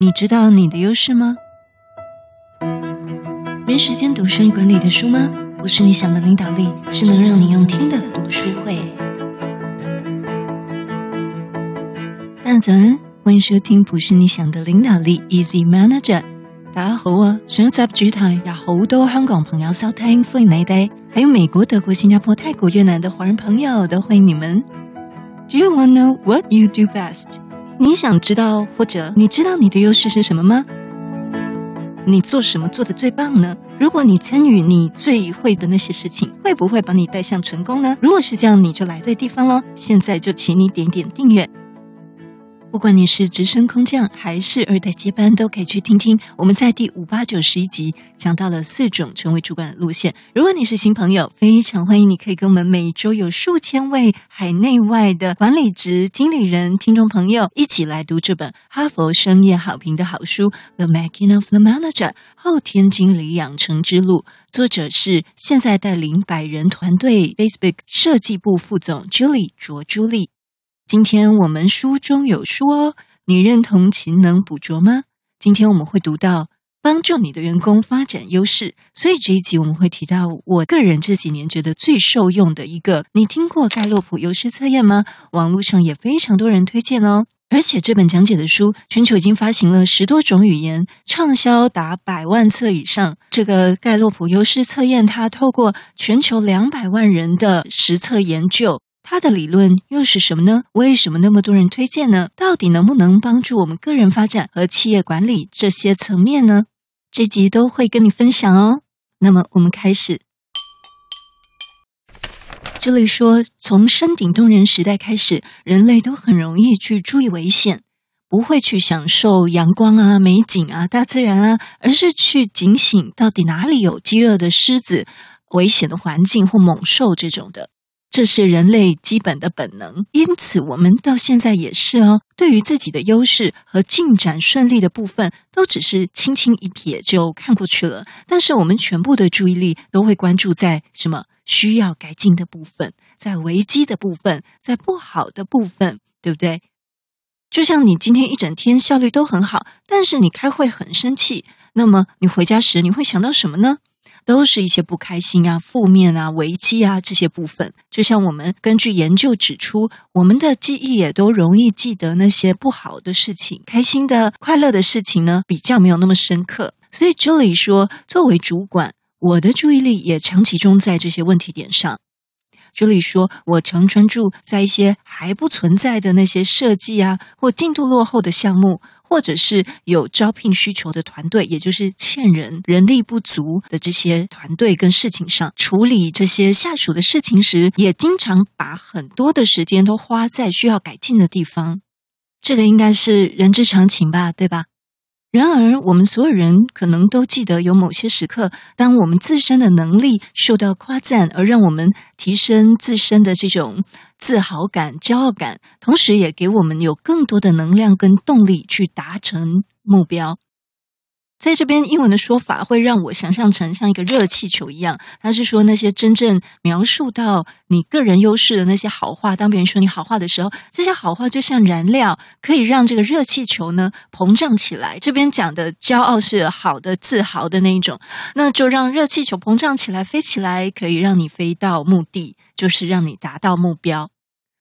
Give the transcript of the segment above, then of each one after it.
你知道你的优势吗？没时间读生意管理的书吗？不是你想的领导力，是能让你用听的读书会。大家早安，欢迎收听《不是你想的领导力》，Easy Manager。大家好啊！上一集主题有好多香港朋友收听，欢迎你哋，还有美国、德国、新加坡、泰国、越南的华人朋友都欢迎你们。Do you want to know what you do best？你想知道，或者你知道你的优势是什么吗？你做什么做的最棒呢？如果你参与你最会的那些事情，会不会把你带向成功呢？如果是这样，你就来对地方喽！现在就请你点点订阅。不管你是直升空降还是二代接班，都可以去听听。我们在第五、八、九、十一集讲到了四种成为主管的路线。如果你是新朋友，非常欢迎你可以跟我们每周有数千位海内外的管理职、经理人、听众朋友一起来读这本哈佛商业好评的好书《The Making of the Manager》后天经理养成之路。作者是现在带领百人团队 Facebook 设计部副总 Julie 卓朱莉。今天我们书中有书哦，你认同勤能补拙吗？今天我们会读到帮助你的员工发展优势，所以这一集我们会提到我个人这几年觉得最受用的一个。你听过盖洛普优势测验吗？网络上也非常多人推荐哦，而且这本讲解的书全球已经发行了十多种语言，畅销达百万册以上。这个盖洛普优势测验，它透过全球两百万人的实测研究。它的理论又是什么呢？为什么那么多人推荐呢？到底能不能帮助我们个人发展和企业管理这些层面呢？这集都会跟你分享哦。那么我们开始。这里说，从山顶洞人时代开始，人类都很容易去注意危险，不会去享受阳光啊、美景啊、大自然啊，而是去警醒到底哪里有饥饿的狮子、危险的环境或猛兽这种的。这是人类基本的本能，因此我们到现在也是哦。对于自己的优势和进展顺利的部分，都只是轻轻一瞥就看过去了。但是我们全部的注意力都会关注在什么需要改进的部分，在危机的部分，在不好的部分，对不对？就像你今天一整天效率都很好，但是你开会很生气，那么你回家时你会想到什么呢？都是一些不开心啊、负面啊、危机啊这些部分。就像我们根据研究指出，我们的记忆也都容易记得那些不好的事情，开心的、快乐的事情呢，比较没有那么深刻。所以这里说，作为主管，我的注意力也常集中在这些问题点上。这里说，我常专注在一些还不存在的那些设计啊，或进度落后的项目。或者是有招聘需求的团队，也就是欠人、人力不足的这些团队跟事情上，处理这些下属的事情时，也经常把很多的时间都花在需要改进的地方。这个应该是人之常情吧，对吧？然而，我们所有人可能都记得有某些时刻，当我们自身的能力受到夸赞，而让我们提升自身的这种自豪感、骄傲感，同时也给我们有更多的能量跟动力去达成目标。在这边，英文的说法会让我想象成像一个热气球一样。他是说，那些真正描述到你个人优势的那些好话，当别人说你好话的时候，这些好话就像燃料，可以让这个热气球呢膨胀起来。这边讲的骄傲是好的、自豪的那一种，那就让热气球膨胀起来，飞起来，可以让你飞到目的，就是让你达到目标。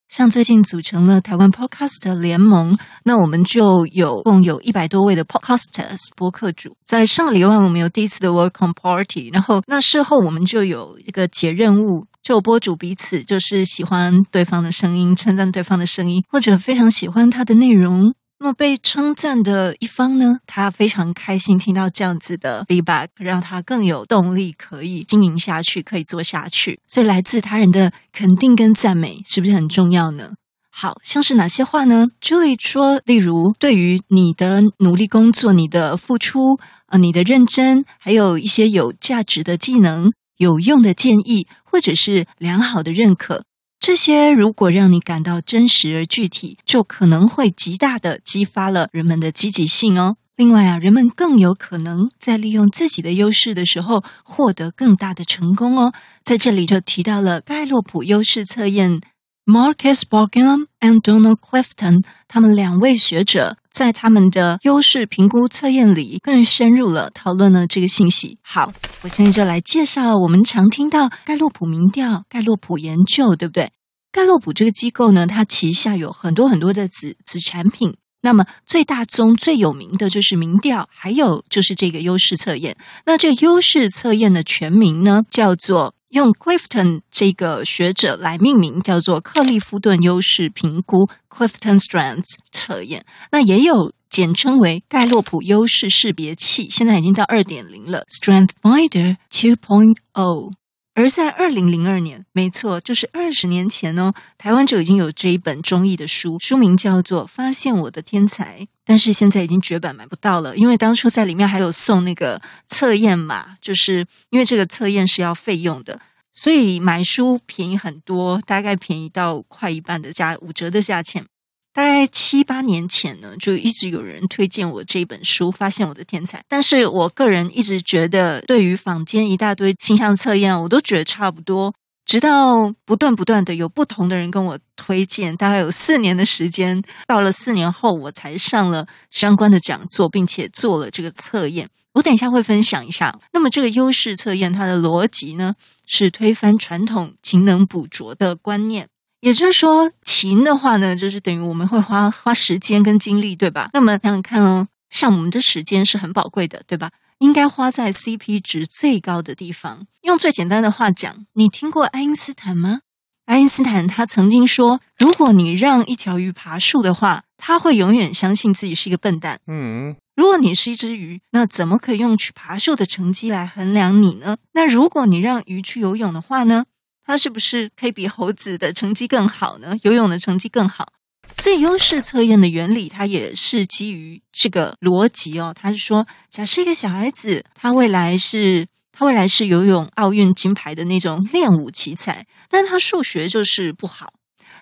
像最近组成了台湾 Podcast 联盟，那我们就有共有一百多位的 Podcasters 播客主。在上个礼拜，我们有第一次的 Welcome Party，然后那事后我们就有一个结任务，就播主彼此就是喜欢对方的声音，称赞对方的声音，或者非常喜欢他的内容。那么被称赞的一方呢，他非常开心听到这样子的 feedback，让他更有动力可以经营下去，可以做下去。所以来自他人的肯定跟赞美，是不是很重要呢？好，像是哪些话呢？Julie 说，例如对于你的努力工作、你的付出、呃，你的认真，还有一些有价值的技能、有用的建议，或者是良好的认可。这些如果让你感到真实而具体，就可能会极大的激发了人们的积极性哦。另外啊，人们更有可能在利用自己的优势的时候获得更大的成功哦。在这里就提到了盖洛普优势测验，Marcus Borkingham and Donald Clifton 他们两位学者在他们的优势评估测验里更深入了讨论了这个信息。好，我现在就来介绍我们常听到盖洛普民调、盖洛普研究，对不对？盖洛普这个机构呢，它旗下有很多很多的子子产品。那么最大宗最有名的就是民调，还有就是这个优势测验。那这个优势测验的全名呢，叫做用 Clifton 这个学者来命名，叫做克利夫顿优势评估 （Clifton Strengths） 测验。那也有简称为盖洛普优势识别器，现在已经到二点零了，Strength Finder 2.0。而在二零零二年，没错，就是二十年前哦，台湾就已经有这一本中译的书，书名叫做《发现我的天才》，但是现在已经绝版买不到了，因为当初在里面还有送那个测验码，就是因为这个测验是要费用的，所以买书便宜很多，大概便宜到快一半的价，五折的价钱。大概七八年前呢，就一直有人推荐我这本书《发现我的天才》，但是我个人一直觉得，对于坊间一大堆形象测验，我都觉得差不多。直到不断不断的有不同的人跟我推荐，大概有四年的时间，到了四年后，我才上了相关的讲座，并且做了这个测验。我等一下会分享一下。那么这个优势测验，它的逻辑呢，是推翻传统勤能补拙的观念。也就是说，勤的话呢，就是等于我们会花花时间跟精力，对吧？那么想想看哦，像我们的时间是很宝贵的，对吧？应该花在 CP 值最高的地方。用最简单的话讲，你听过爱因斯坦吗？爱因斯坦他曾经说，如果你让一条鱼爬树的话，他会永远相信自己是一个笨蛋。嗯，如果你是一只鱼，那怎么可以用去爬树的成绩来衡量你呢？那如果你让鱼去游泳的话呢？他是不是可以比猴子的成绩更好呢？游泳的成绩更好，所以优势测验的原理，它也是基于这个逻辑哦。他是说，假设一个小孩子，他未来是他未来是游泳奥运金牌的那种练武奇才，但他数学就是不好。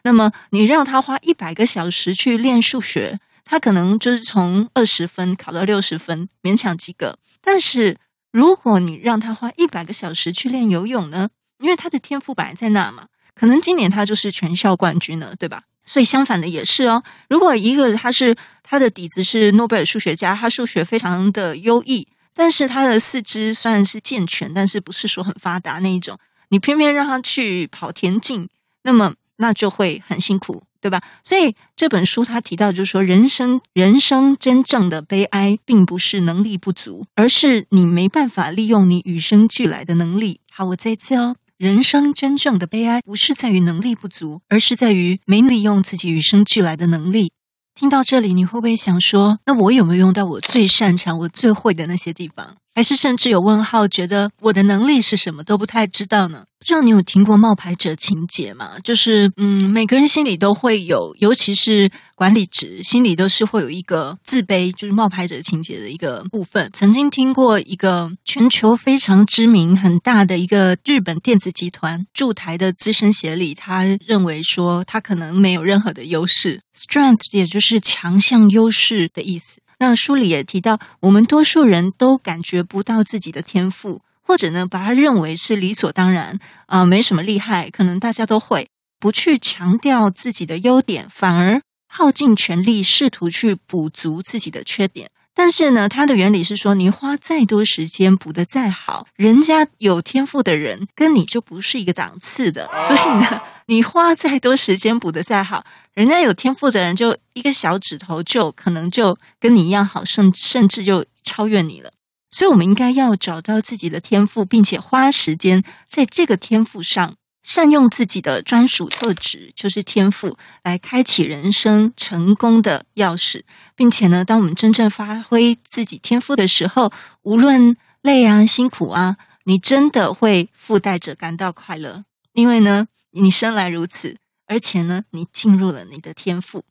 那么你让他花一百个小时去练数学，他可能就是从二十分考到六十分，勉强及格。但是如果你让他花一百个小时去练游泳呢？因为他的天赋本来在那嘛，可能今年他就是全校冠军了，对吧？所以相反的也是哦。如果一个他是他的底子是诺贝尔数学家，他数学非常的优异，但是他的四肢虽然是健全，但是不是说很发达那一种，你偏偏让他去跑田径，那么那就会很辛苦，对吧？所以这本书他提到就是说，人生人生真正的悲哀，并不是能力不足，而是你没办法利用你与生俱来的能力。好，我再一次哦。人生真正的悲哀，不是在于能力不足，而是在于没利用自己与生俱来的能力。听到这里，你会不会想说，那我有没有用到我最擅长、我最会的那些地方？还是甚至有问号，觉得我的能力是什么都不太知道呢？不知道你有听过冒牌者情结吗？就是嗯，每个人心里都会有，尤其是管理职，心里都是会有一个自卑，就是冒牌者情结的一个部分。曾经听过一个全球非常知名、很大的一个日本电子集团驻台的资深协理，他认为说他可能没有任何的优势，strength 也就是强项、优势的意思。那书里也提到，我们多数人都感觉不到自己的天赋，或者呢，把它认为是理所当然啊、呃，没什么厉害，可能大家都会，不去强调自己的优点，反而耗尽全力试图去补足自己的缺点。但是呢，它的原理是说，你花再多时间补得再好，人家有天赋的人跟你就不是一个档次的，所以呢，你花再多时间补得再好。人家有天赋的人，就一个小指头就可能就跟你一样好，甚甚至就超越你了。所以，我们应该要找到自己的天赋，并且花时间在这个天赋上，善用自己的专属特质，就是天赋，来开启人生成功的钥匙。并且呢，当我们真正发挥自己天赋的时候，无论累啊、辛苦啊，你真的会附带着感到快乐，因为呢，你生来如此。而且呢，你进入了你的天赋。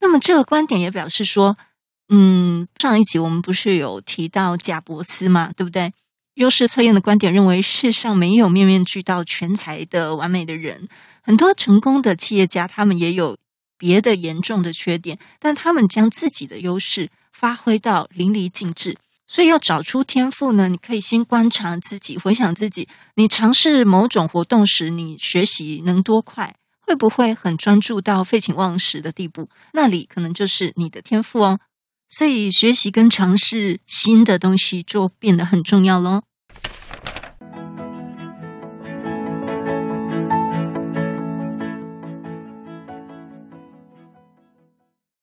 那么这个观点也表示说，嗯，上一集我们不是有提到贾伯斯嘛，对不对？优势测验的观点认为，世上没有面面俱到、全才的完美的人。很多成功的企业家，他们也有别的严重的缺点，但他们将自己的优势发挥到淋漓尽致。所以要找出天赋呢，你可以先观察自己，回想自己，你尝试某种活动时，你学习能多快？会不会很专注到废寝忘食的地步？那里可能就是你的天赋哦。所以学习跟尝试新的东西就变得很重要喽。